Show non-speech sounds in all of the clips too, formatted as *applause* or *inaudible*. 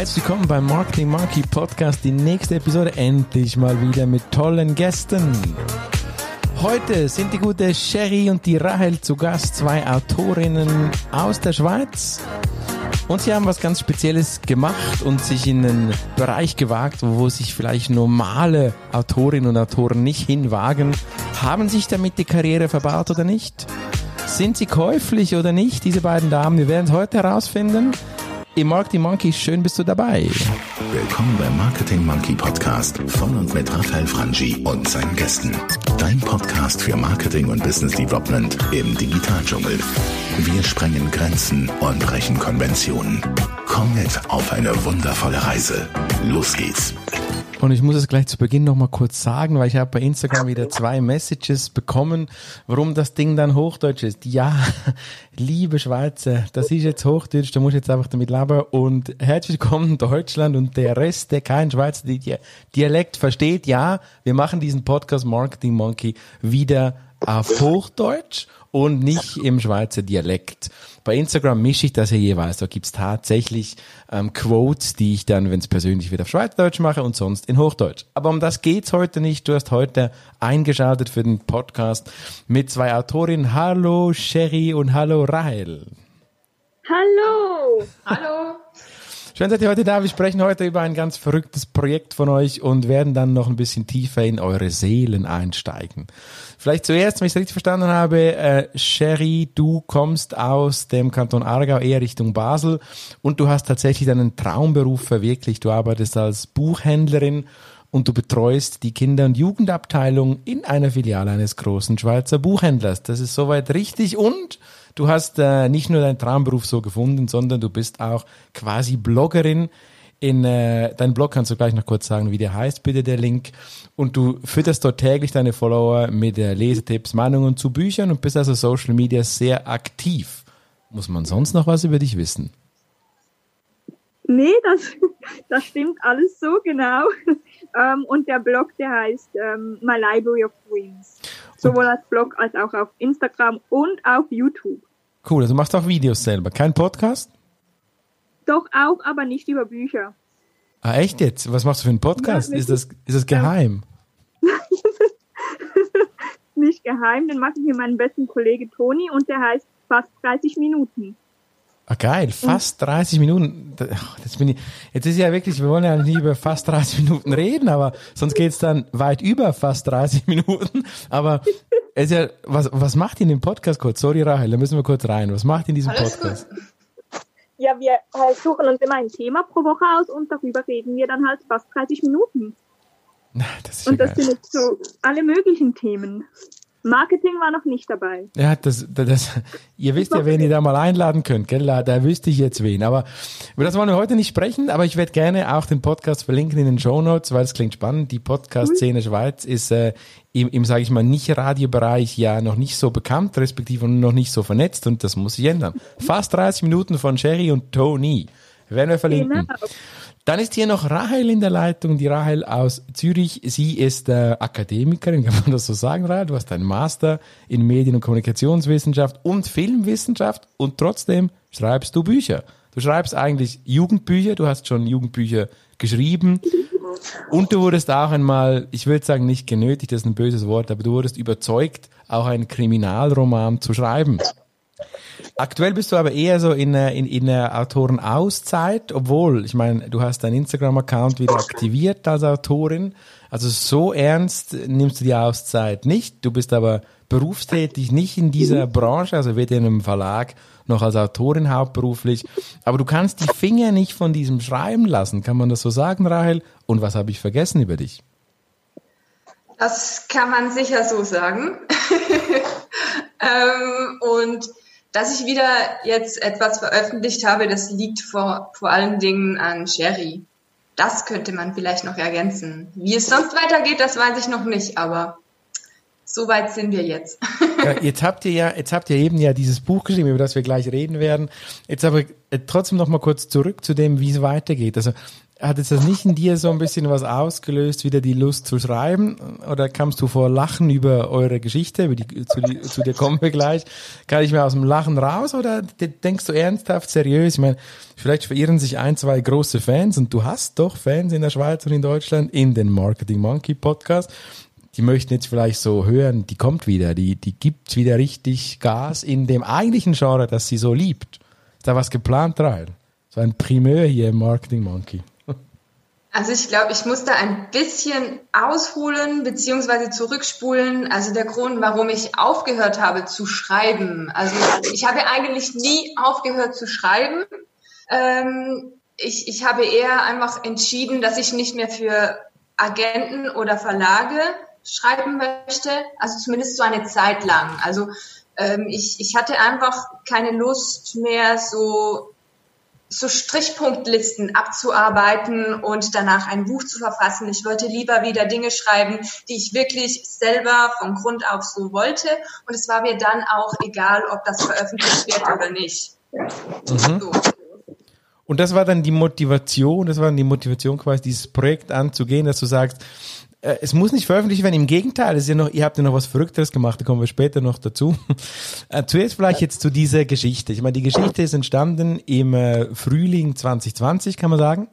Herzlich willkommen beim Marketing Monkey Podcast. Die nächste Episode endlich mal wieder mit tollen Gästen. Heute sind die gute Sherry und die Rahel zu Gast, zwei Autorinnen aus der Schweiz. Und sie haben was ganz Spezielles gemacht und sich in einen Bereich gewagt, wo sich vielleicht normale Autorinnen und Autoren nicht hinwagen. Haben sich damit die Karriere verbaut oder nicht? Sind sie käuflich oder nicht, diese beiden Damen? Wir werden es heute herausfinden. Im Marketing Monkey, schön bist du dabei. Willkommen beim Marketing Monkey Podcast von und mit Raphael Frangi und seinen Gästen. Dein Podcast für Marketing und Business Development im Digitaldschungel. Wir sprengen Grenzen und brechen Konventionen. Komm mit auf eine wundervolle Reise. Los geht's. Und ich muss es gleich zu Beginn noch mal kurz sagen, weil ich habe bei Instagram wieder zwei Messages bekommen, warum das Ding dann Hochdeutsch ist. Ja, liebe Schweizer, das ist jetzt Hochdeutsch, da muss ich jetzt einfach damit leben. Und herzlich willkommen in Deutschland und der Rest, der kein Schweizer Dialekt versteht, ja, wir machen diesen Podcast Marketing Monkey wieder auf Hochdeutsch und nicht im Schweizer Dialekt. Bei Instagram mische ich das ja jeweils. Da gibt's tatsächlich ähm, Quotes, die ich dann, wenn es persönlich wird, auf Schweizerdeutsch mache und sonst in Hochdeutsch. Aber um das geht's heute nicht. Du hast heute eingeschaltet für den Podcast mit zwei Autorinnen. Hallo Sherry und hallo Rahel. Hallo. Hallo. Schön, dass ihr heute da. Wir sprechen heute über ein ganz verrücktes Projekt von euch und werden dann noch ein bisschen tiefer in eure Seelen einsteigen. Vielleicht zuerst, wenn ich es richtig verstanden habe, äh, Sherry, du kommst aus dem Kanton Aargau eher Richtung Basel und du hast tatsächlich deinen Traumberuf verwirklicht. Du arbeitest als Buchhändlerin und du betreust die Kinder- und Jugendabteilung in einer Filiale eines großen Schweizer Buchhändlers. Das ist soweit richtig und du hast äh, nicht nur deinen Traumberuf so gefunden, sondern du bist auch quasi Bloggerin in äh, deinen Blog kannst du gleich noch kurz sagen, wie der heißt, bitte der Link. Und du fütterst dort täglich deine Follower mit äh, Lesetipps, Meinungen zu Büchern und bist also Social Media sehr aktiv. Muss man sonst noch was über dich wissen? Nee, das, *laughs* das stimmt alles so genau. *laughs* ähm, und der Blog, der heißt ähm, My Library of Dreams. Sowohl als Blog als auch auf Instagram und auf YouTube. Cool, also machst du auch Videos selber. Kein Podcast? Doch auch, aber nicht über Bücher. Ah, echt jetzt? Was machst du für einen Podcast? Ja, ist, das, ist das geheim? *laughs* nicht geheim, den mache ich mit meinem besten Kollege Toni und der heißt fast 30 Minuten. Ah, geil, fast 30 Minuten. Das bin ich, jetzt ist ja wirklich, wir wollen ja nicht über fast 30 Minuten reden, aber sonst geht's dann weit über fast 30 Minuten. Aber es ist ja, was, was macht ihr in dem Podcast kurz? Sorry, Rahel, da müssen wir kurz rein. Was macht ihr in diesem Alles Podcast? Gut. Ja, wir halt suchen uns immer ein Thema pro Woche aus und darüber reden wir dann halt fast 30 Minuten. Das und das geil. sind jetzt so alle möglichen Themen. Marketing war noch nicht dabei. Ja, das, das, das ihr wisst ja, wen ihr da mal einladen könnt, gell? Da wüsste ich jetzt wen. Aber über das wollen wir heute nicht sprechen, aber ich werde gerne auch den Podcast verlinken in den Show Notes, weil es klingt spannend. Die Podcast-Szene Schweiz ist äh, im, im sage ich mal, Nicht-Radiobereich ja noch nicht so bekannt, respektive noch nicht so vernetzt und das muss sich ändern. Fast 30 Minuten von Sherry und Tony werden wir verlinken. Genau. Dann ist hier noch Rahel in der Leitung, die Rahel aus Zürich. Sie ist äh, Akademikerin, *laughs* kann man das so sagen, Rahel? Du hast einen Master in Medien- und Kommunikationswissenschaft und Filmwissenschaft und trotzdem schreibst du Bücher. Du schreibst eigentlich Jugendbücher, du hast schon Jugendbücher geschrieben und du wurdest auch einmal, ich würde sagen nicht genötigt, das ist ein böses Wort, aber du wurdest überzeugt, auch einen Kriminalroman zu schreiben. Aktuell bist du aber eher so in, in, in der Autorenauszeit, obwohl, ich meine, du hast deinen Instagram-Account wieder aktiviert als Autorin. Also so ernst nimmst du die Auszeit nicht. Du bist aber berufstätig, nicht in dieser Branche, also weder in einem Verlag noch als Autorin hauptberuflich. Aber du kannst die Finger nicht von diesem Schreiben lassen. Kann man das so sagen, Rahel? Und was habe ich vergessen über dich? Das kann man sicher so sagen. *laughs* ähm, und dass ich wieder jetzt etwas veröffentlicht habe, das liegt vor, vor allen Dingen an Sherry. Das könnte man vielleicht noch ergänzen. Wie es sonst weitergeht, das weiß ich noch nicht, aber so weit sind wir jetzt. Ja, jetzt habt ihr ja, jetzt habt ihr eben ja dieses Buch geschrieben, über das wir gleich reden werden. Jetzt aber äh, trotzdem noch mal kurz zurück zu dem, wie es weitergeht. Also hat jetzt das nicht in dir so ein bisschen was ausgelöst, wieder die Lust zu schreiben? Oder kamst du vor Lachen über eure Geschichte? Über die, zu, die, zu dir kommen wir gleich. Kann ich mir aus dem Lachen raus oder denkst du ernsthaft, seriös? Ich meine, vielleicht verirren sich ein, zwei große Fans und du hast doch Fans in der Schweiz und in Deutschland in den Marketing Monkey Podcast die möchten jetzt vielleicht so hören, die kommt wieder, die, die gibt wieder richtig Gas in dem eigentlichen Genre, das sie so liebt. Ist da was geplant rein? So ein Primeur hier im Marketing Monkey. Also ich glaube, ich muss da ein bisschen ausholen beziehungsweise zurückspulen. Also der Grund, warum ich aufgehört habe zu schreiben. Also ich habe eigentlich nie aufgehört zu schreiben. Ähm, ich, ich habe eher einfach entschieden, dass ich nicht mehr für Agenten oder Verlage schreiben möchte, also zumindest so eine Zeit lang. Also ähm, ich, ich hatte einfach keine Lust mehr, so, so Strichpunktlisten abzuarbeiten und danach ein Buch zu verfassen. Ich wollte lieber wieder Dinge schreiben, die ich wirklich selber von Grund auf so wollte. Und es war mir dann auch egal, ob das veröffentlicht wird oder nicht. Mhm. So. Und das war dann die Motivation, das war dann die Motivation quasi, dieses Projekt anzugehen, dass du sagst, äh, es muss nicht veröffentlicht werden, im Gegenteil, ist ja noch, ihr habt ja noch was Verrückteres gemacht, da kommen wir später noch dazu. *laughs* Äh, zuerst vielleicht jetzt zu dieser Geschichte. Ich meine, die Geschichte ist entstanden im äh, Frühling 2020, kann man sagen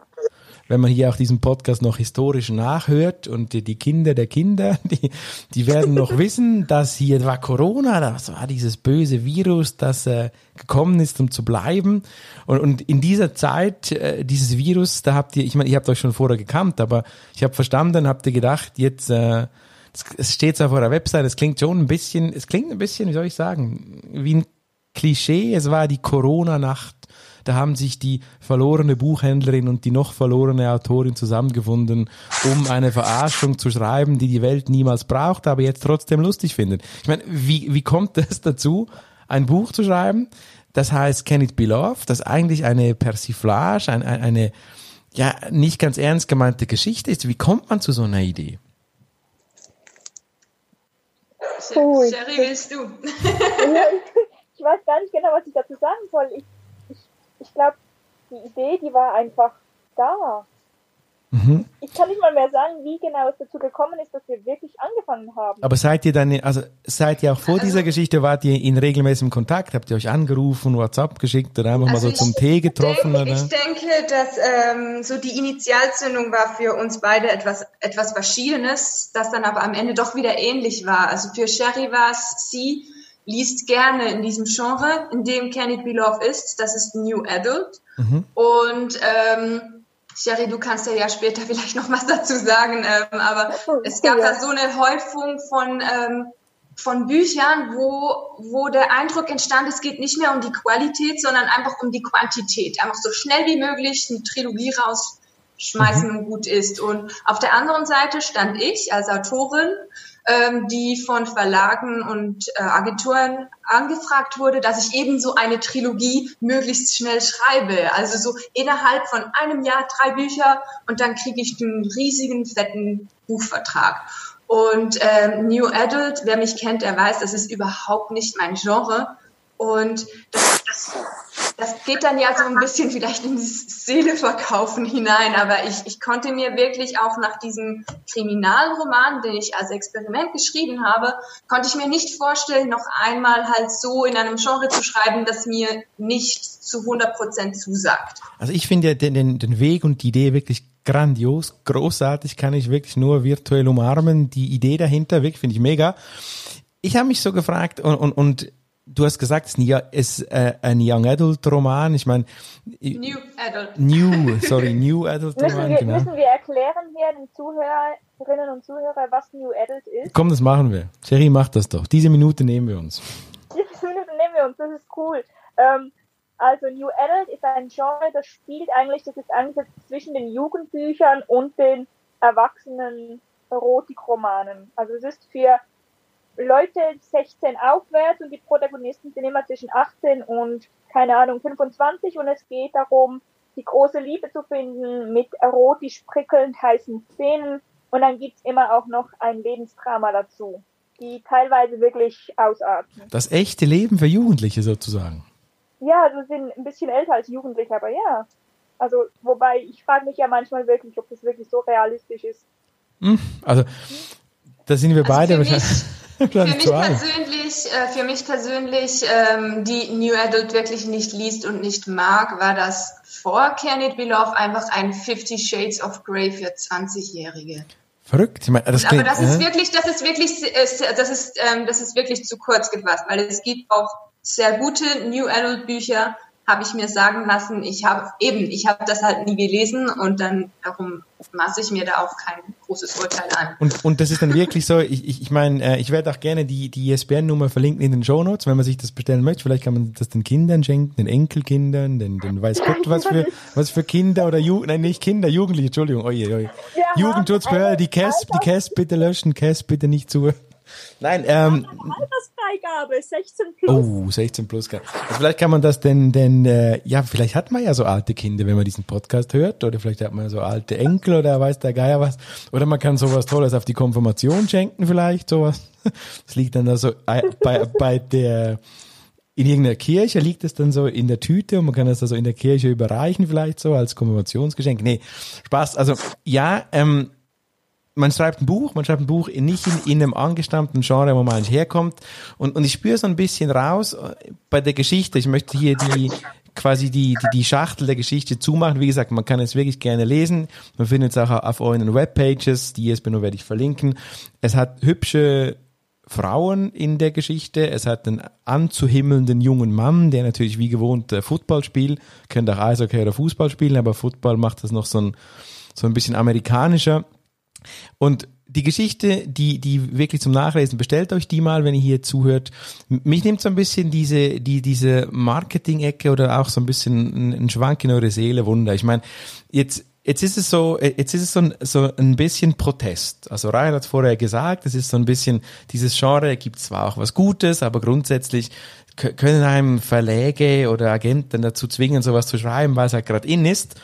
wenn man hier auch diesen Podcast noch historisch nachhört und die, die Kinder der Kinder, *laughs* die, die werden noch *laughs* wissen, dass hier war Corona, das war dieses böse Virus, das äh, gekommen ist, um zu bleiben. Und, und in dieser Zeit, äh, dieses Virus, da habt ihr, ich meine, ihr habt euch schon vorher gekannt, aber ich habe verstanden, habt ihr gedacht, jetzt äh, es steht auf eurer Website, es klingt schon ein bisschen, es klingt ein bisschen, wie soll ich sagen, wie ein Klischee, es war die Corona-Nacht da haben sich die verlorene Buchhändlerin und die noch verlorene Autorin zusammengefunden, um eine Verarschung zu schreiben, die die Welt niemals braucht, aber jetzt trotzdem lustig findet. Ich meine, wie, wie kommt es dazu, ein Buch zu schreiben? Das heißt Can It Be Love, das eigentlich eine Persiflage, eine, eine ja nicht ganz ernst gemeinte Geschichte ist. Wie kommt man zu so einer Idee? Sherry, willst du? *laughs* ich weiß gar nicht genau, was ich dazu sagen soll. Ich ich glaube, die Idee, die war einfach da. Mhm. Ich kann nicht mal mehr sagen, wie genau es dazu gekommen ist, dass wir wirklich angefangen haben. Aber seid ihr dann, also seid ihr auch vor dieser Geschichte, wart ihr in regelmäßigem Kontakt? Habt ihr euch angerufen, WhatsApp geschickt oder einfach also mal so zum Tee getroffen? Denke, ich denke, dass ähm, so die Initialzündung war für uns beide etwas, etwas Verschiedenes, das dann aber am Ende doch wieder ähnlich war. Also für Sherry war es sie, liest gerne in diesem Genre, in dem Can It Be Love ist. Das ist New Adult. Mhm. Und ähm, Sherry, du kannst ja, ja später *laughs* vielleicht noch was dazu sagen, ähm, aber es gab da so eine Häufung von ähm, von Büchern, wo, wo der Eindruck entstand, es geht nicht mehr um die Qualität, sondern einfach um die Quantität. Einfach so schnell wie möglich eine Trilogie rausschmeißen mhm. und gut ist. Und auf der anderen Seite stand ich als Autorin ähm, die von Verlagen und äh, Agenturen angefragt wurde, dass ich eben so eine Trilogie möglichst schnell schreibe. Also so innerhalb von einem Jahr drei Bücher und dann kriege ich einen riesigen, fetten Buchvertrag. Und ähm, New Adult, wer mich kennt, der weiß, das ist überhaupt nicht mein Genre. Und das, das, das geht dann ja so ein bisschen vielleicht in das Seeleverkaufen hinein, aber ich, ich konnte mir wirklich auch nach diesem Kriminalroman, den ich als Experiment geschrieben habe, konnte ich mir nicht vorstellen, noch einmal halt so in einem Genre zu schreiben, das mir nicht zu 100 Prozent zusagt. Also ich finde ja den, den, den Weg und die Idee wirklich grandios, großartig, kann ich wirklich nur virtuell umarmen. Die Idee dahinter, wirklich finde ich mega. Ich habe mich so gefragt und, und, und du hast gesagt, es ist äh, ein Young Adult Roman. Ich meine, New Adult. New, sorry, New Adult Roman. Müssen wir, genau. müssen wir erklären hier den Zuhörerinnen und Zuhörern, was New Adult ist? Komm, das machen wir. Jerry macht das doch. Diese Minute nehmen wir uns. Diese Minute nehmen wir uns. Das ist cool. Ähm, also New Adult ist ein Genre, das spielt eigentlich, das ist eingesetzt zwischen den Jugendbüchern und den erwachsenen Erotikromanen. Also es ist für Leute 16 aufwärts und die Protagonisten sind immer zwischen 18 und, keine Ahnung, 25 und es geht darum, die große Liebe zu finden mit erotisch prickelnd heißen Szenen und dann gibt's immer auch noch ein Lebensdrama dazu. die teilweise wirklich ausarten. Das echte Leben für Jugendliche sozusagen. Ja, also sind ein bisschen älter als Jugendliche, aber ja. Also, wobei ich frage mich ja manchmal wirklich, ob das wirklich so realistisch ist. Hm, also, da sind wir Also beide für mich- wahrscheinlich. *laughs* Für wahrscheinlich mich persönlich, äh, für mich persönlich, die New Adult wirklich nicht liest und nicht mag, war das vor Can It Be Love einfach ein Fifty Shades of Grey für 20-Jährige. Verrückt. Ich meine, das Aber klingt, das ist äh? wirklich, das ist wirklich, äh, das ist, ähm, das ist wirklich zu kurz gefasst, weil es gibt auch sehr gute New Adult Bücher, habe ich mir sagen lassen. Ich habe eben, ich habe das halt nie gelesen und dann darum maße ich mir da auch kein großes Urteil an. Und, und das ist dann wirklich so, ich, ich, ich meine, äh, ich werde auch gerne die, die ISBN-Nummer verlinken in den Shownotes, wenn man sich das bestellen möchte. Vielleicht kann man das den Kindern schenken, den Enkelkindern, den, den weiß Gott, was für, was für Kinder oder Jugend, nein, nicht Kinder, Jugendliche, Entschuldigung, oje, oje. Jugendschutzbehörde, die Cass, die Cass bitte löschen, Cass bitte nicht zu. Nein, ähm, Altersfreigabe, 16 plus. Oh, 16 plus. Also vielleicht kann man das denn, denn äh, ja, vielleicht hat man ja so alte Kinder, wenn man diesen Podcast hört, oder vielleicht hat man so alte Enkel oder weiß der Geier was. Oder man kann sowas Tolles auf die Konfirmation schenken, vielleicht sowas. Das liegt dann da so äh, bei, bei der in irgendeiner Kirche liegt es dann so in der Tüte und man kann das da so in der Kirche überreichen, vielleicht so als Konfirmationsgeschenk. Nee, Spaß. Also ja, ähm, man schreibt ein Buch, man schreibt ein Buch nicht in, in einem angestammten Genre, wo man eigentlich herkommt. Und, und ich spüre so ein bisschen raus äh, bei der Geschichte. Ich möchte hier die quasi die, die, die Schachtel der Geschichte zumachen. Wie gesagt, man kann es wirklich gerne lesen. Man findet es auch auf euren Webpages. Die ISBN werde ich verlinken. Es hat hübsche Frauen in der Geschichte. Es hat einen anzuhimmelnden jungen Mann, der natürlich wie gewohnt äh, Football spielt. Könnte auch Eishockey oder Fußball spielen, aber Football macht das noch so ein, so ein bisschen amerikanischer. Und die Geschichte, die, die wirklich zum Nachlesen, bestellt euch die mal, wenn ihr hier zuhört. Mich nimmt so ein bisschen diese, die, diese Marketing-Ecke oder auch so ein bisschen ein, Schwank in eure Seele Wunder. Ich meine, jetzt, jetzt ist es so, äh, jetzt ist es so ein, so ein bisschen Protest. Also Ryan hat vorher gesagt, es ist so ein bisschen, dieses Genre gibt zwar auch was Gutes, aber grundsätzlich können einem Verläge oder Agenten dazu zwingen, sowas zu schreiben, weil es halt gerade in ist.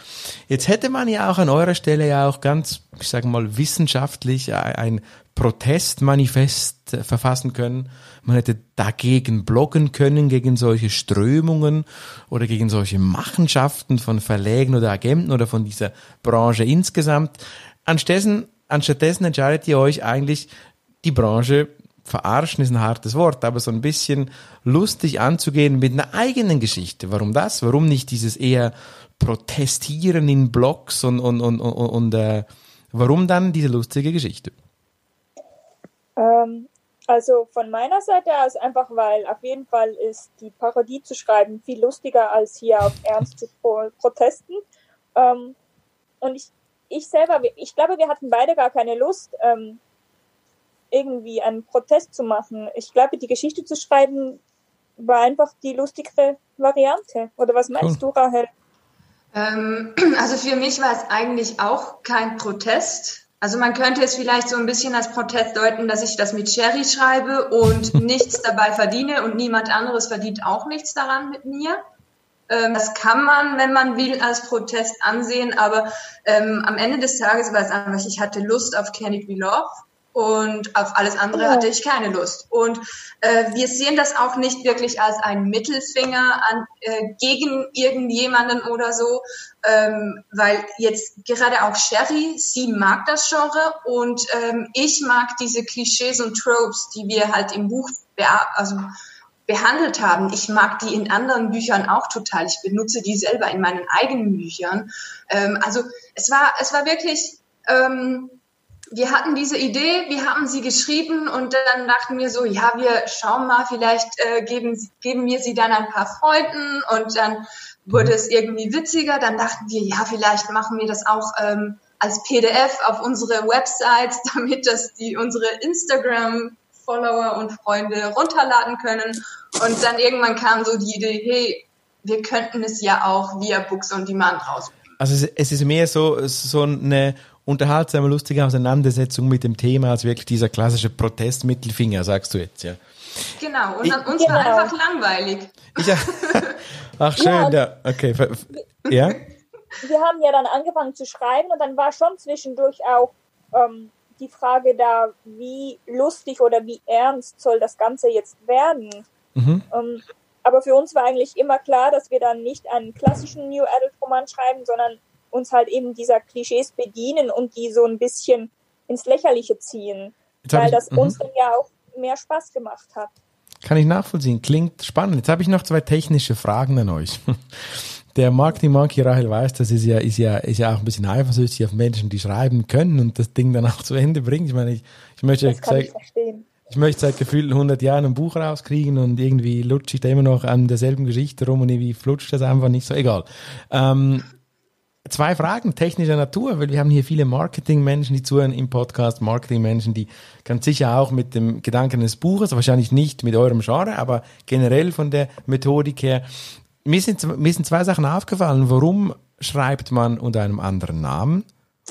Jetzt hätte man ja auch an eurer Stelle ja auch ganz, ich sage mal, wissenschaftlich ein Protestmanifest verfassen können. Man hätte dagegen bloggen können, gegen solche Strömungen oder gegen solche Machenschaften von Verlägen oder Agenten oder von dieser Branche insgesamt. Anstattdessen, anstattdessen entscheidet ihr euch eigentlich, die Branche verarschen ist ein hartes Wort, aber so ein bisschen lustig anzugehen mit einer eigenen Geschichte. Warum das? Warum nicht dieses eher Protestieren in Blogs und, und, und, und, und äh, warum dann diese lustige Geschichte? Ähm, also von meiner Seite aus einfach, weil auf jeden Fall ist die Parodie zu schreiben viel lustiger als hier auf Ernst zu pro protesten. Ähm, und ich, ich selber, ich glaube, wir hatten beide gar keine Lust, ähm, irgendwie einen Protest zu machen. Ich glaube, die Geschichte zu schreiben war einfach die lustigere Variante. Oder was meinst du, Rahel? Ähm, *clears throat* also für mich war es eigentlich auch kein Protest. Also man könnte es vielleicht so ein bisschen als Protest deuten, dass ich das mit Sherry schreibe und *laughs* nichts dabei verdiene und niemand anderes verdient auch nichts daran mit mir. Ähm, das kann man, wenn man will, als Protest ansehen, aber ähm, am Ende des Tages war es einfach, ich hatte Lust auf Can It Be Love und auf alles andere hatte ich keine Lust. Und äh, wir sehen das auch nicht wirklich als einen Mittelfinger an, äh, gegen irgendjemanden oder so, ähm, weil jetzt gerade auch Sherry, sie mag das Genre und ähm, ich mag diese Klischees und Tropes, die wir halt im Buch bea- also behandelt haben. Ich mag die in anderen Büchern auch total. Ich benutze die selber in meinen eigenen Büchern. Ähm, also es war, es war wirklich, ähm, wir hatten diese Idee, wir haben sie geschrieben und dann dachten wir so, ja, wir schauen mal, vielleicht äh, geben, geben wir sie dann ein paar Freunden und dann wurde es irgendwie witziger. Dann dachten wir, ja, vielleicht machen wir das auch ähm, als PDF auf unsere Websites, *laughs* damit das die unsere Instagram Follower und Freunde runterladen können. Und dann irgendwann kam so die Idee, hey, wir könnten es ja auch via Books on Demand rausbringen. Also es, es ist mehr so, so eine unterhaltsame, lustige Auseinandersetzung mit dem Thema als wirklich dieser klassische Protestmittelfinger, sagst du jetzt, ja. Genau, und Ich- an uns war Genau. einfach langweilig. Ich, *laughs* ach schön, Ja. ja, okay, ja. wir haben ja dann angefangen zu schreiben und dann war schon zwischendurch auch ähm, die Frage da, wie lustig oder wie ernst soll das Ganze jetzt werden? Mhm. Ähm, aber für uns war eigentlich immer klar, dass wir dann nicht einen klassischen New Adult Roman schreiben, sondern uns halt eben dieser Klischees bedienen und die so ein bisschen ins Lächerliche ziehen, weil ich, das -hmm. uns dann ja auch mehr Spaß gemacht hat. Kann ich nachvollziehen. Klingt spannend. Jetzt habe ich noch zwei technische Fragen an euch. *laughs* Der Marketing Monkey Rahel weiß, das ist ja, ist ja, ist ja auch ein bisschen eifersüchtig auf Menschen, die schreiben können und das Ding dann auch zu Ende bringen. Ich meine, ich, ich möchte das kann ich verstehen. Ich möchte seit gefühlt 100 Jahren ein Buch rauskriegen und irgendwie lutsche ich da immer noch an derselben Geschichte rum und irgendwie flutscht das einfach nicht so. Egal. Ähm, zwei Fragen technischer Natur, weil wir haben hier viele Marketingmenschen, die zuhören im Podcast, Marketingmenschen, die ganz sicher auch mit dem Gedanken des Buches, wahrscheinlich nicht mit eurem Genre, aber generell von der Methodik her. Mir sind, mir sind zwei Sachen aufgefallen. Warum schreibt man unter einem anderen Namen?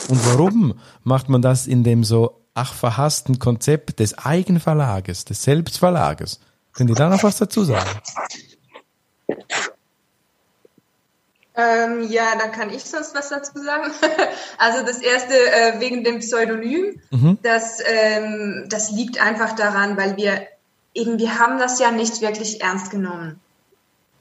Und warum macht man das in dem so ach verhassten Konzept des Eigenverlages, des Selbstverlages? Könnt ihr da noch was dazu sagen? Ähm, ja, da kann ich sonst was dazu sagen. *laughs* also das erste äh, wegen dem Pseudonym, mhm. das, ähm, das liegt einfach daran, weil wir eben, wir haben das ja nicht wirklich ernst genommen.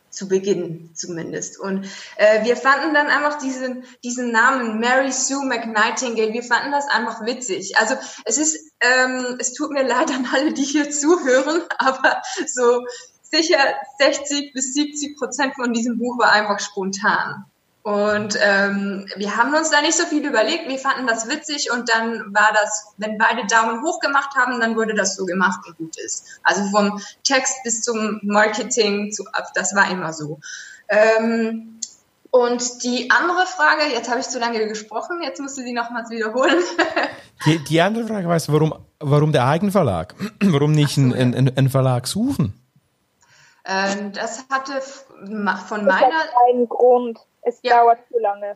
Zu Beginn zumindest. Und äh, wir fanden dann einfach diesen, diesen Namen Mary Sue McNightingale, wir fanden das einfach witzig. Also es ist, ähm, es tut mir leid an alle, die hier *laughs* zuhören, aber so sicher 60 bis 70 Prozent von diesem Buch war einfach spontan. Und ähm, wir haben uns da nicht so viel überlegt, wir fanden das witzig und dann war das, wenn beide Daumen hoch gemacht haben, dann wurde das so gemacht und gut ist. Also vom Text bis zum Marketing, zu, das war immer so. Ähm, und die andere Frage, jetzt habe ich zu lange gesprochen, jetzt musst du sie nochmals wiederholen. *laughs* die, die andere Frage war, warum, warum der Eigenverlag? *clears throat* Warum nicht so, einen, einen, einen Verlag suchen? Ähm, das hatte von meiner. Das hat einen Grund. Es ja. dauert zu lange.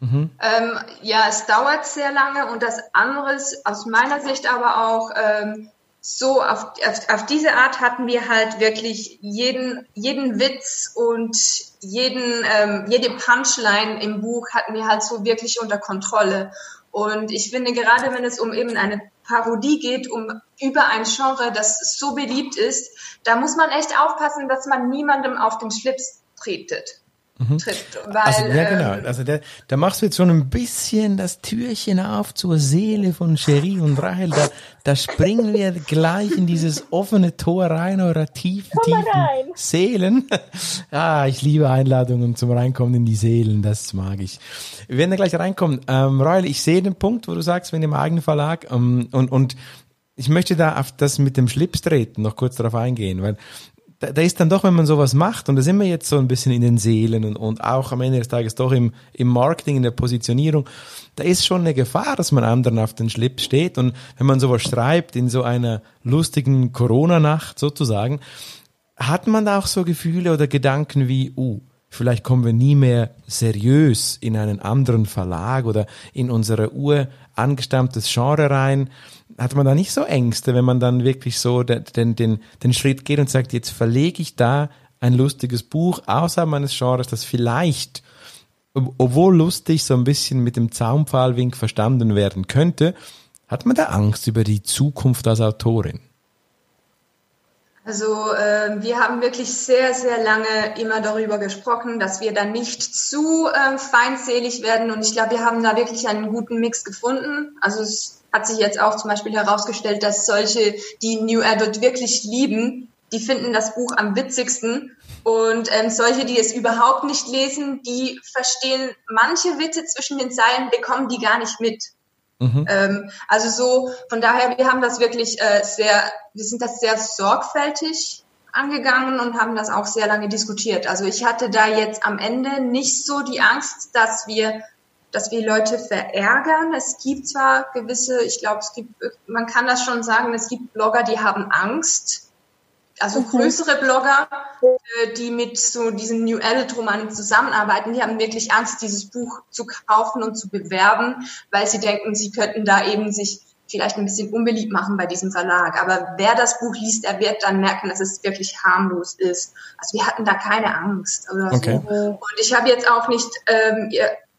Mhm. Ähm, ja, es dauert sehr lange und das andere ist aus meiner Sicht aber auch ähm, so, auf, auf, auf diese Art hatten wir halt wirklich jeden, jeden Witz und jeden, ähm, jede Punchline im Buch hatten wir halt so wirklich unter Kontrolle. Und ich finde, gerade wenn es um eben eine Parodie geht, um über ein Genre, das so beliebt ist, da muss man echt aufpassen, dass man niemandem auf den Schlips tretet. Mhm. Tritt, weil, also, ja, genau. Ähm, also der, da machst du jetzt so ein bisschen das Türchen auf zur Seele von Cherie und Rahel. Da, da springen wir gleich in dieses offene Tor rein eurer tiefen, tiefen rein. Seelen. *laughs* ah, ich liebe Einladungen zum Reinkommen in die Seelen. Das mag ich. Wir werden da gleich reinkommen. Ähm, Rahel, ich sehe den Punkt, wo du sagst, wenn im eigenen Verlag ähm, und, und ich möchte da auf das mit dem Schlips treten noch kurz darauf eingehen, weil da, da ist dann doch, wenn man sowas macht, und da sind wir jetzt so ein bisschen in den Seelen und, und auch am Ende des Tages doch im, im Marketing, in der Positionierung, da ist schon eine Gefahr, dass man anderen auf den Schlips steht. Und wenn man sowas schreibt in so einer lustigen Corona-Nacht sozusagen, hat man da auch so Gefühle oder Gedanken wie, uh, vielleicht kommen wir nie mehr seriös in einen anderen Verlag oder in unsere urangestammtes Genre rein hat man da nicht so Ängste, wenn man dann wirklich so den, den, den Schritt geht und sagt, jetzt verlege ich da ein lustiges Buch außerhalb meines Genres, das vielleicht, obwohl lustig, so ein bisschen mit dem Zaunpfahlwink verstanden werden könnte, hat man da Angst über die Zukunft als Autorin? Also äh, wir haben wirklich sehr, sehr lange immer darüber gesprochen, dass wir da nicht zu äh, feindselig werden und ich glaube, wir haben da wirklich einen guten Mix gefunden. Also es hat sich jetzt auch zum Beispiel herausgestellt, dass solche, die New Adult wirklich lieben, die finden das Buch am witzigsten. Und ähm, solche, die es überhaupt nicht lesen, die verstehen manche Witze zwischen den Zeilen, bekommen die gar nicht mit. Mhm. Ähm, also so, von daher, wir haben das wirklich äh, sehr, wir sind das sehr sorgfältig angegangen und haben das auch sehr lange diskutiert. Also ich hatte da jetzt am Ende nicht so die Angst, dass wir dass wir Leute verärgern. Es gibt zwar gewisse, ich glaube, es gibt, man kann das schon sagen, es gibt Blogger, die haben Angst. Also mhm. größere Blogger, äh, die mit so diesen New Adult Romanen zusammenarbeiten, die haben wirklich Angst, dieses Buch zu kaufen und zu bewerben, weil sie denken, sie könnten da eben sich vielleicht ein bisschen unbeliebt machen bei diesem Verlag. Aber wer das Buch liest, der wird dann merken, dass es wirklich harmlos ist. Also wir hatten da keine Angst. Okay. so. Und ich habe jetzt auch nicht ähm,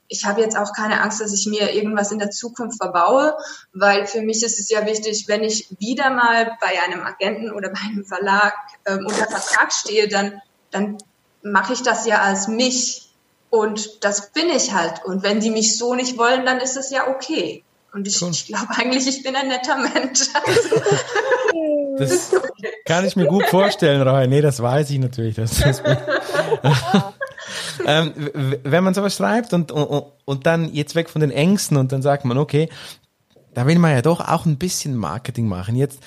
ich habe jetzt auch keine Angst, dass ich mir irgendwas in der Zukunft verbaue, weil für mich ist es ja wichtig, wenn ich wieder mal bei einem Agenten oder bei einem Verlag ähm, unter Vertrag stehe, dann, dann mache ich das ja als mich und das bin ich halt. Und wenn die mich so nicht wollen, dann ist es ja okay. Und ich, cool. ich *laughs* glaube eigentlich, ich bin ein netter Mensch. *laughs* das kann ich mir gut vorstellen, Rahel. Nee, das weiß ich natürlich. Das, das *laughs* ähm, wenn man sowas schreibt und, und, und dann jetzt weg von den Ängsten und dann sagt man, okay, da will man ja doch auch ein bisschen Marketing machen. Jetzt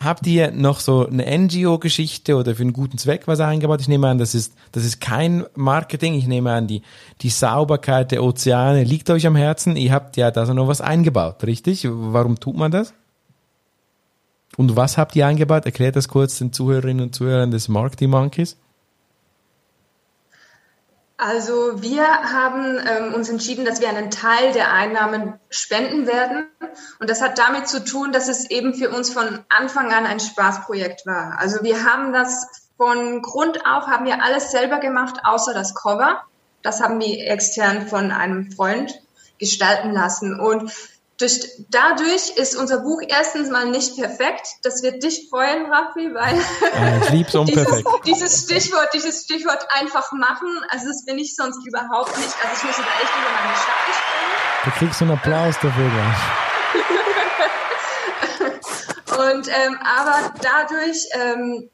habt ihr noch so eine NGO-Geschichte oder für einen guten Zweck was eingebaut? Ich nehme an, das ist, das ist kein Marketing. Ich nehme an, die, die Sauberkeit der Ozeane liegt euch am Herzen. Ihr habt ja da so noch was eingebaut, richtig? Warum tut man das? Und was habt ihr eingebaut? Erklärt das kurz den Zuhörerinnen und Zuhörern des Marketing Monkeys. Also wir haben ähm, uns entschieden, dass wir einen Teil der Einnahmen spenden werden. Und das hat damit zu tun, dass es eben für uns von Anfang an ein Spaßprojekt war. Also wir haben das von Grund auf, haben wir alles selber gemacht, außer das Cover. Das haben wir extern von einem Freund gestalten lassen. Und durch, dadurch ist unser Buch erstens mal nicht perfekt. Das wird dich freuen, Raffi, weil ja, ich lieb's *laughs* dieses, dieses Stichwort, dieses Stichwort einfach machen, also das bin ich sonst überhaupt nicht. Also ich muss da echt über meine Schatten springen. Du kriegst einen Applaus dafür. *laughs* Und ähm, aber dadurch, ähm,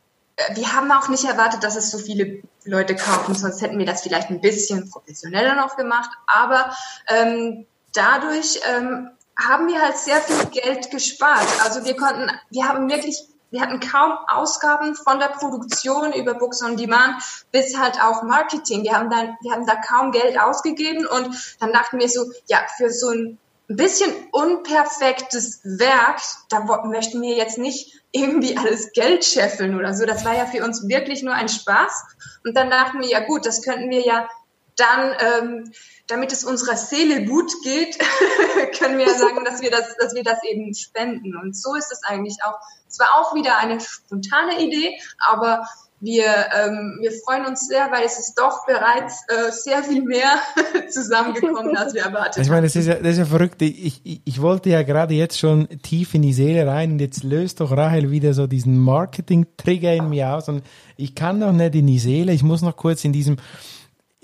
wir haben auch nicht erwartet, dass es so viele Leute kaufen, sonst hätten wir das vielleicht ein bisschen professioneller noch gemacht. Aber ähm, dadurch ähm, haben wir halt sehr viel Geld gespart. Also wir konnten, wir haben wirklich, wir hatten kaum Ausgaben von der Produktion über Books on Demand bis halt auch Marketing. Wir haben dann, wir haben da kaum Geld ausgegeben und dann dachten wir so, ja, für so ein bisschen unperfektes Werk, da möchten wir jetzt nicht irgendwie alles Geld scheffeln oder so. Das war ja für uns wirklich nur ein Spaß. Und dann dachten wir, ja gut, das könnten wir ja dann ähm, damit es unserer Seele gut geht, *laughs* können wir ja sagen, dass wir das, dass wir das eben spenden. Und so ist es eigentlich auch. Es war auch wieder eine spontane Idee, aber wir, ähm, wir freuen uns sehr, weil es ist doch bereits äh, sehr viel mehr *laughs* zusammengekommen, als wir erwartet haben. Ich meine, das ist ja, das ist ja verrückt. Ich, ich, ich wollte ja gerade jetzt schon tief in die Seele rein und jetzt löst doch Rahel wieder so diesen Marketing-Trigger in mir aus und ich kann doch nicht in die Seele. Ich muss noch kurz in diesem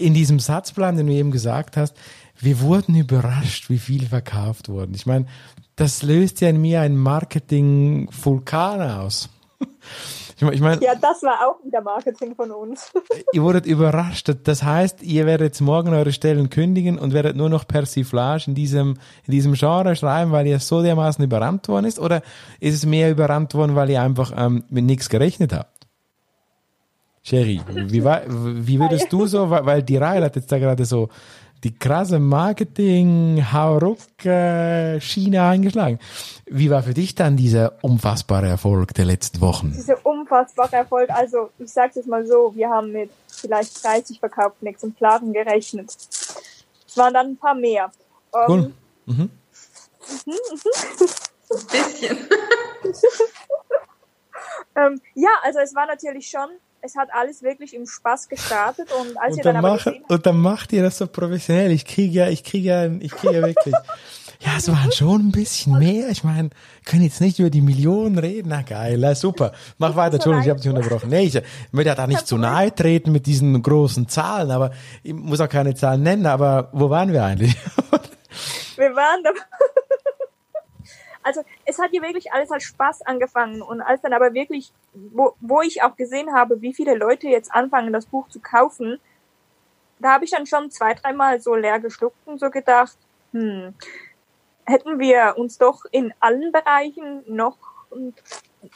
in diesem Satzplan, den du eben gesagt hast, wir wurden überrascht, wie viel verkauft wurden. Ich meine, das löst ja in mir ein Marketing-Vulkan aus. *laughs* Ich meine, ja, das war auch wieder Marketing von uns. *laughs* ihr wurdet überrascht. Das heißt, ihr werdet morgen eure Stellen kündigen und werdet nur noch Persiflage in diesem, in diesem Genre schreiben, weil ihr so dermaßen überrannt worden ist? Oder ist es mehr überrannt worden, weil ihr einfach ähm, mit nichts gerechnet habt? Sherry, wie, war, wie würdest du so, weil die Reihe hat jetzt da gerade so die krasse Marketing-Hauruck-Schiene äh, eingeschlagen. Wie war für dich dann dieser unfassbare Erfolg der letzten Wochen? Dieser unfassbare Erfolg, also ich sag's jetzt mal so, wir haben mit vielleicht 30 verkauften Exemplaren gerechnet. Es waren dann ein paar mehr. Cool. Ähm, mhm. Mhm, mhm. Ein bisschen. *laughs* ähm, ja, also es war natürlich schon es hat alles wirklich im Spaß gestartet und als und ihr dann, dann aber mach, und dann macht ihr das so professionell. Ich kriege ja, ich kriege ja, ich kriege ja wirklich. *laughs* ja, es waren schon ein bisschen mehr. Ich meine, können jetzt nicht über die Millionen reden. Na geil, super. Mach weiter, Entschuldigung, ich habe dich unterbrochen. Nee, ich, ich möchte ja da nicht zu nahe treten mit diesen großen Zahlen, aber ich muss auch keine Zahlen nennen, aber wo waren wir eigentlich? wir waren da. *laughs* Also es hat ja wirklich alles als Spaß angefangen und als dann aber wirklich, wo, wo ich auch gesehen habe, wie viele Leute jetzt anfangen, das Buch zu kaufen, da habe ich dann schon zwei, dreimal so leer geschluckt und so gedacht, hm, hätten wir uns doch in allen Bereichen noch,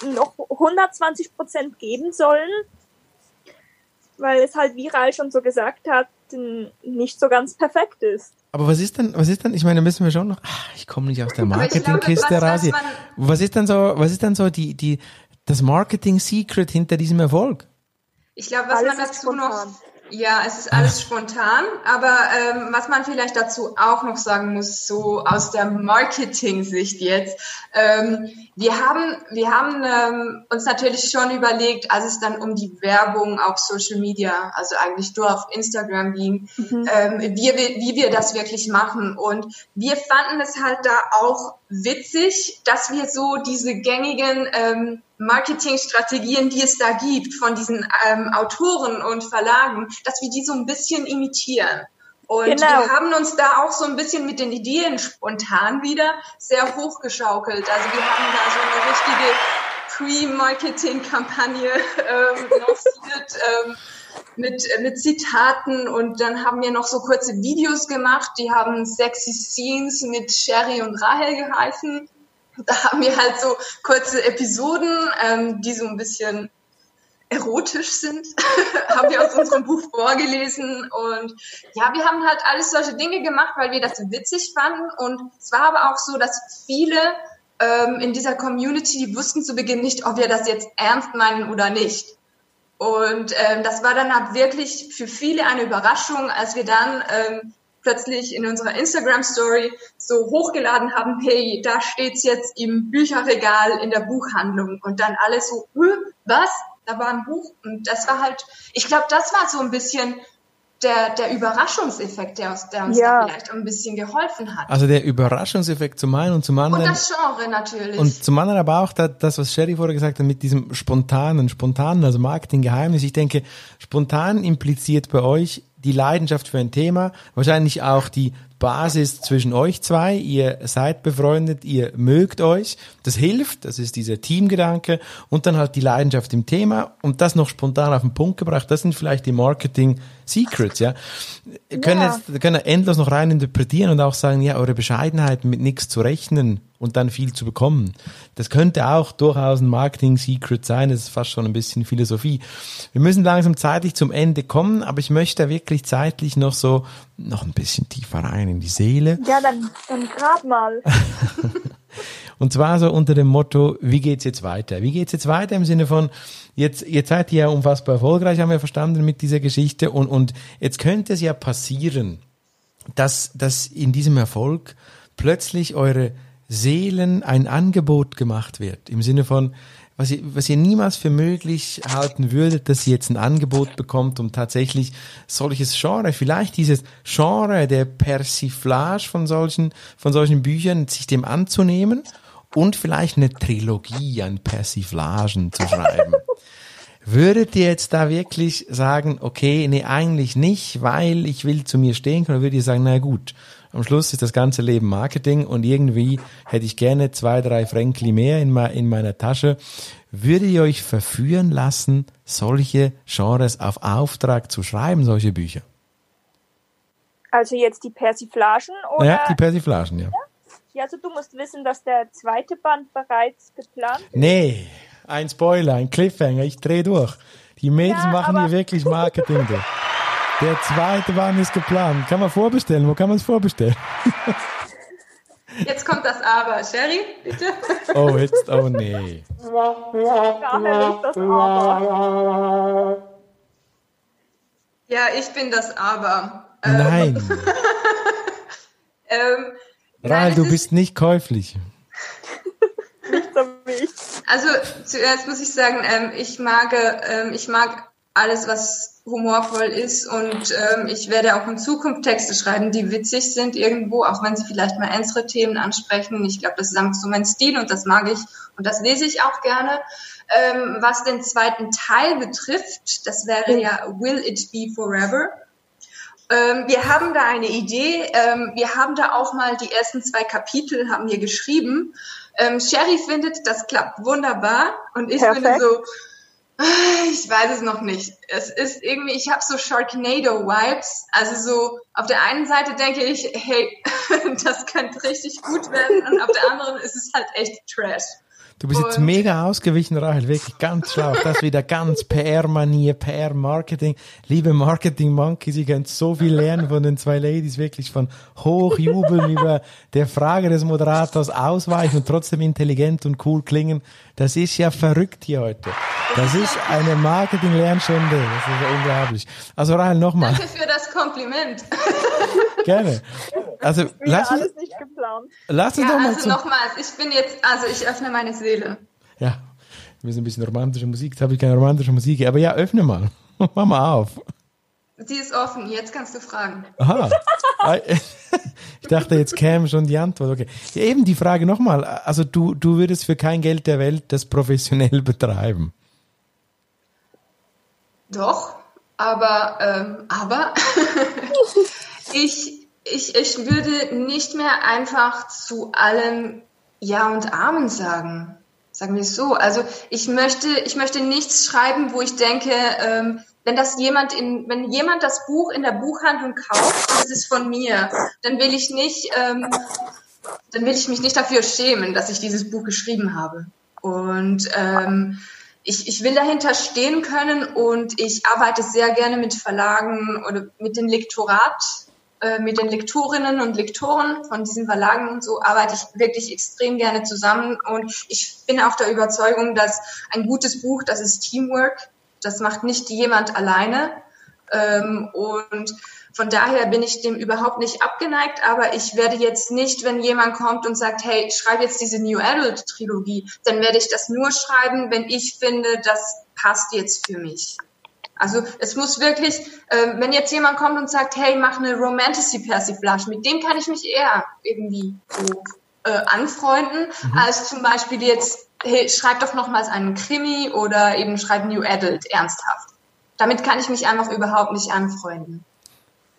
noch 120 Prozent geben sollen, weil es halt viral schon so gesagt hat, nicht so ganz perfekt ist. Aber was ist denn, was ist denn, ich meine, da müssen wir schon noch, ach, ich komme nicht aus der *laughs* Marketingkiste raus. Was, was ist denn so, was ist denn so die, die, das Marketing-Secret hinter diesem Erfolg? Ich glaube, was Alles man dazu noch, Ja, es ist alles spontan, aber ähm, was man vielleicht dazu auch noch sagen muss, so aus der Marketing-Sicht jetzt, ähm, wir haben, wir haben ähm, uns natürlich schon überlegt, als es dann um die Werbung auf Social Media, also eigentlich nur auf Instagram ging, mhm. ähm, wie, wie wir das wirklich machen. Und wir fanden es halt da auch witzig, dass wir so diese gängigen ähm, Marketingstrategien, die es da gibt von diesen ähm, Autoren und Verlagen, dass wir die so ein bisschen imitieren. Und genau. wir haben uns da auch so ein bisschen mit den Ideen spontan wieder sehr hochgeschaukelt. Also wir haben da so eine richtige Pre-Marketing-Kampagne *laughs* ähm, lanciert ähm, mit, mit Zitaten und dann haben wir noch so kurze Videos gemacht, die haben Sexy Scenes mit Sherry und Rahel geheißen. Da haben wir halt so kurze Episoden, ähm, die so ein bisschen erotisch sind, *laughs* haben wir aus unserem Buch vorgelesen und ja, wir haben halt alles solche Dinge gemacht, weil wir das witzig fanden und es war aber auch so, dass viele ähm, in dieser Community, wussten zu Beginn nicht, ob wir das jetzt ernst meinen oder nicht. Und ähm, das war dann halt wirklich für viele eine Überraschung, als wir dann ähm, plötzlich in unserer Instagram-Story so hochgeladen haben, hey, da steht's jetzt im Bücherregal in der Buchhandlung. Und dann alles so, was? Da war ein Buch? Und das war halt, ich glaube, das war so ein bisschen der, der Überraschungseffekt, der, uns, der uns ja. da vielleicht ein bisschen geholfen hat. Also der Überraschungseffekt zum einen und zum anderen. Und das Genre natürlich. Und zum anderen aber auch das, was Sherry vorher gesagt hat, mit diesem spontanen, spontanen, also Marketinggeheimnis. Ich denke, spontan impliziert bei euch die Leidenschaft für ein Thema, wahrscheinlich auch die Basis zwischen euch zwei. Ihr seid befreundet, ihr mögt euch. Das hilft, das ist dieser Teamgedanke und dann halt die Leidenschaft im Thema und das noch spontan auf den Punkt gebracht. Das sind vielleicht die Marketing Secrets, ja. ja. Können jetzt können endlos noch rein interpretieren und auch sagen, ja, eure Bescheidenheit mit nichts zu rechnen und dann viel zu bekommen. Das könnte auch durchaus ein Marketing-Secret sein. Das ist fast schon ein bisschen Philosophie. Wir müssen langsam zeitlich zum Ende kommen, aber ich möchte wirklich zeitlich noch so, noch ein bisschen tiefer rein in die Seele. Ja, dann, dann grad mal. *laughs* und zwar so unter dem Motto, wie geht's jetzt weiter? Wie geht's jetzt weiter im Sinne von, jetzt, jetzt seid ihr ja unfassbar erfolgreich, haben wir verstanden mit dieser Geschichte und, und jetzt könnte es ja passieren, dass, dass in diesem Erfolg plötzlich eure Seelen ein Angebot gemacht wird. Im Sinne von, was ihr, was ihr niemals für möglich halten würdet, dass ihr jetzt ein Angebot bekommt, um tatsächlich solches Genre, vielleicht dieses Genre der Persiflage von solchen, von solchen Büchern, sich dem anzunehmen und vielleicht eine Trilogie an Persiflagen zu schreiben. *laughs* Würdet ihr jetzt da wirklich sagen, okay, nee, eigentlich nicht, weil ich will zu mir stehen können, oder würdet ihr sagen, na gut, am Schluss ist das ganze Leben Marketing und irgendwie hätte ich gerne zwei, drei Fränkli mehr in, in meiner Tasche. Würde ihr euch verführen lassen, solche Genres auf Auftrag zu schreiben, solche Bücher? Also jetzt die Persiflagen oder? Ja, die Persiflagen, ja. Ja, also du musst wissen, dass der zweite Band bereits geplant ist. Nee, ein Spoiler, ein Cliffhanger, ich drehe durch. Die Mädels ja, machen hier wirklich Marketing. *laughs* Der zweite Band ist geplant. Kann man vorbestellen? Wo kann man es vorbestellen? *laughs* Jetzt kommt das Aber. Sherry, bitte. Oh, jetzt, oh nee. Ja, ich bin das Aber. Nein. *laughs* ähm, Rahel, du bist nicht käuflich. *laughs* Also zuerst muss ich sagen, ähm, ich mag, ähm, ich mag alles, was humorvoll ist und ähm, ich werde auch in Zukunft Texte schreiben, die witzig sind irgendwo, auch wenn sie vielleicht mal ernstere Themen ansprechen. Ich glaube, das ist einfach so mein Stil und das mag ich und das lese ich auch gerne. Ähm, was den zweiten Teil betrifft, das wäre ja Will It Be Forever? Ähm, wir haben da eine Idee. Ähm, wir haben da auch mal die ersten zwei Kapitel haben wir geschrieben. Ähm, Sherry findet, das klappt wunderbar und ich Perfekt. finde so, ich weiß es noch nicht. Es ist irgendwie, ich habe so Sharknado-Vibes. Also so, auf der einen Seite denke ich, hey, *laughs* das könnte richtig gut werden. Und auf der anderen ist es halt echt Trash. Du bist jetzt mega ausgewichen, Rahel, wirklich ganz schlau. Das wieder ganz *laughs* PR-Manier, PR-Marketing. Liebe Marketing-Monkeys, ihr könnt so viel lernen von den zwei Ladies, wirklich von Hochjubeln über der Frage des Moderators ausweichen und trotzdem intelligent und cool klingen. Das ist ja verrückt hier heute. Das ist eine Marketing-Lernstunde. Das ist unglaublich. Also Rahel, nochmal. Danke für das Kompliment. *laughs* Gerne. Also lass uns, alles nicht geplant. lass uns Ja, doch mal also nochmals, ich bin jetzt, also ich öffne meine Seele. Ja, wir sind ein bisschen romantische Musik. Jetzt habe ich keine romantische Musik. Aber ja, öffne mal. *laughs* Mach mal auf. Sie ist offen, jetzt kannst du fragen. Aha. *laughs* Ich dachte, jetzt käme schon die Antwort. Okay. Ja, eben die Frage nochmal. Also du, du würdest für kein Geld der Welt das professionell *laughs* betreiben. Doch, aber, ähm, aber ich, ich, ich würde nicht mehr einfach zu allem Ja und Amen sagen. Sagen wir es so. Also ich möchte, ich möchte nichts schreiben, wo ich denke, ähm, wenn das jemand in, wenn jemand das Buch in der Buchhandlung kauft, ist von mir, dann will ich nicht, ähm, dann will ich mich nicht dafür schämen, dass ich dieses Buch geschrieben habe. Und ähm, ich, ich will dahinter stehen können und ich arbeite sehr gerne mit Verlagen oder mit dem Lektorat, äh, mit den Lektorinnen und Lektoren von diesen Verlagen und so arbeite ich wirklich extrem gerne zusammen. Und ich bin auch der Überzeugung, dass ein gutes Buch, das ist Teamwork, das macht nicht jemand alleine. Ähm, und von daher bin ich dem überhaupt nicht abgeneigt, aber ich werde jetzt nicht, wenn jemand kommt und sagt, hey, schreib jetzt diese New Adult Trilogie, dann werde ich das nur schreiben, wenn ich finde, das passt jetzt für mich. Also es muss wirklich, äh, wenn jetzt jemand kommt und sagt, hey, mach eine Romantasy Persiflage, mit dem kann ich mich eher irgendwie so äh, anfreunden, mhm. als zum Beispiel jetzt, hey, schreib doch nochmals einen Krimi oder eben schreib New Adult ernsthaft. Damit kann ich mich einfach überhaupt nicht anfreunden.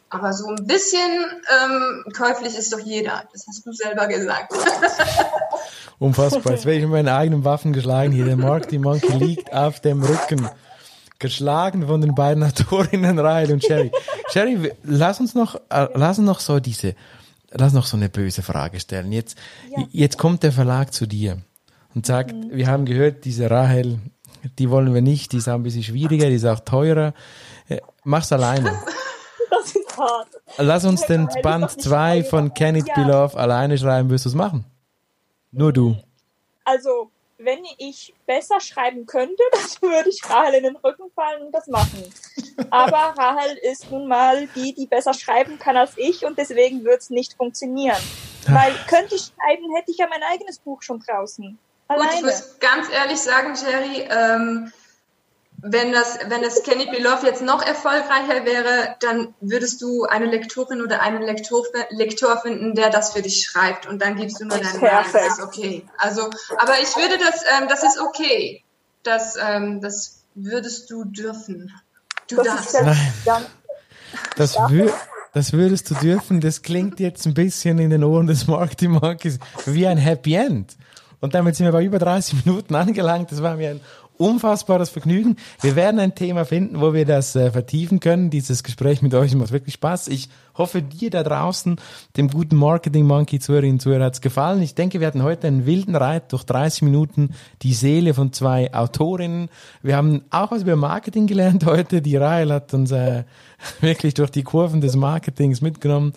Aber so ein bisschen ähm, käuflich ist doch jeder. Das hast du selber gesagt. *laughs* Unfassbar. Jetzt werde ich mit meinen eigenen Waffen geschlagen hier. Der Mark, Monkey liegt auf dem Rücken. Geschlagen von den beiden Autorinnen Rahel und Sherry. *laughs* Sherry, lass uns noch, äh, lass uns noch so diese, lass noch so eine böse Frage stellen. Jetzt, ja. jetzt kommt der Verlag zu dir und sagt, mhm. wir haben gehört, diese Rahel, die wollen wir nicht, die ist auch ein bisschen schwieriger, die ist auch teurer. Äh, mach's alleine. *laughs* Das ist hart. Lass uns den Band 2 von Can It ja. Be Love alleine schreiben, wirst du es machen? Nur du. Also, wenn ich besser schreiben könnte, *laughs* dann würde ich Rahel in den Rücken fallen und das machen. Aber *laughs* Rahel ist nun mal die, die besser schreiben kann als ich und deswegen wird es nicht funktionieren. Weil könnte ich schreiben, hätte ich ja mein eigenes Buch schon draußen. Alleine. Gut, ich muss ganz ehrlich sagen, Jerry, ähm, wenn das, wenn das Kenny Beloff jetzt noch erfolgreicher wäre, dann würdest du eine Lektorin oder einen Lektor, Lektor finden, der das für dich schreibt und dann gibst du nur deine Meinung. Das ist okay. Also, aber ich würde das, ähm, das ist okay. Das, ähm, das würdest du dürfen. Du das darfst. Nein. Das, wür das würdest du dürfen. Das klingt jetzt ein bisschen in den Ohren des Marketing Monkeys wie ein Happy End. Und damit sind wir bei über 30 Minuten angelangt. Das war mir ein unfassbares Vergnügen. Wir werden ein Thema finden, wo wir das äh, vertiefen können. Dieses Gespräch mit euch macht wirklich Spaß. Ich hoffe, dir da draußen, dem guten Marketing Monkey Zuhörerinnen und Zuhörer, hat's gefallen. Ich denke, wir hatten heute einen wilden Reit durch 30 Minuten die Seele von zwei Autorinnen. Wir haben auch was über Marketing gelernt heute. Die Rahel hat uns äh, *laughs* wirklich durch die Kurven des Marketings mitgenommen.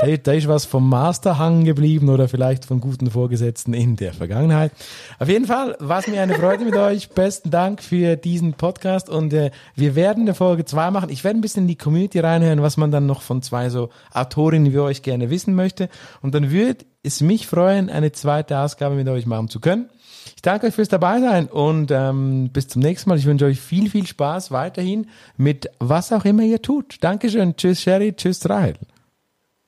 Da, da ist was vom Master hangen geblieben oder vielleicht von guten Vorgesetzten in der Vergangenheit. Auf jeden Fall war es mir eine Freude mit euch. Besten Dank für diesen Podcast und äh, wir werden eine Folge zwei machen. Ich werde ein bisschen in die Community reinhören, was man dann noch von zwei so Autorinnen wie euch gerne wissen möchte. Und dann würde es mich freuen, eine zweite Ausgabe mit euch machen zu können. Ich danke euch fürs dabei sein und ähm, bis zum nächsten Mal. Ich wünsche euch viel, viel Spaß weiterhin mit was auch immer ihr tut. Dankeschön. Tschüss, Sherry. Tschüss, Rahel.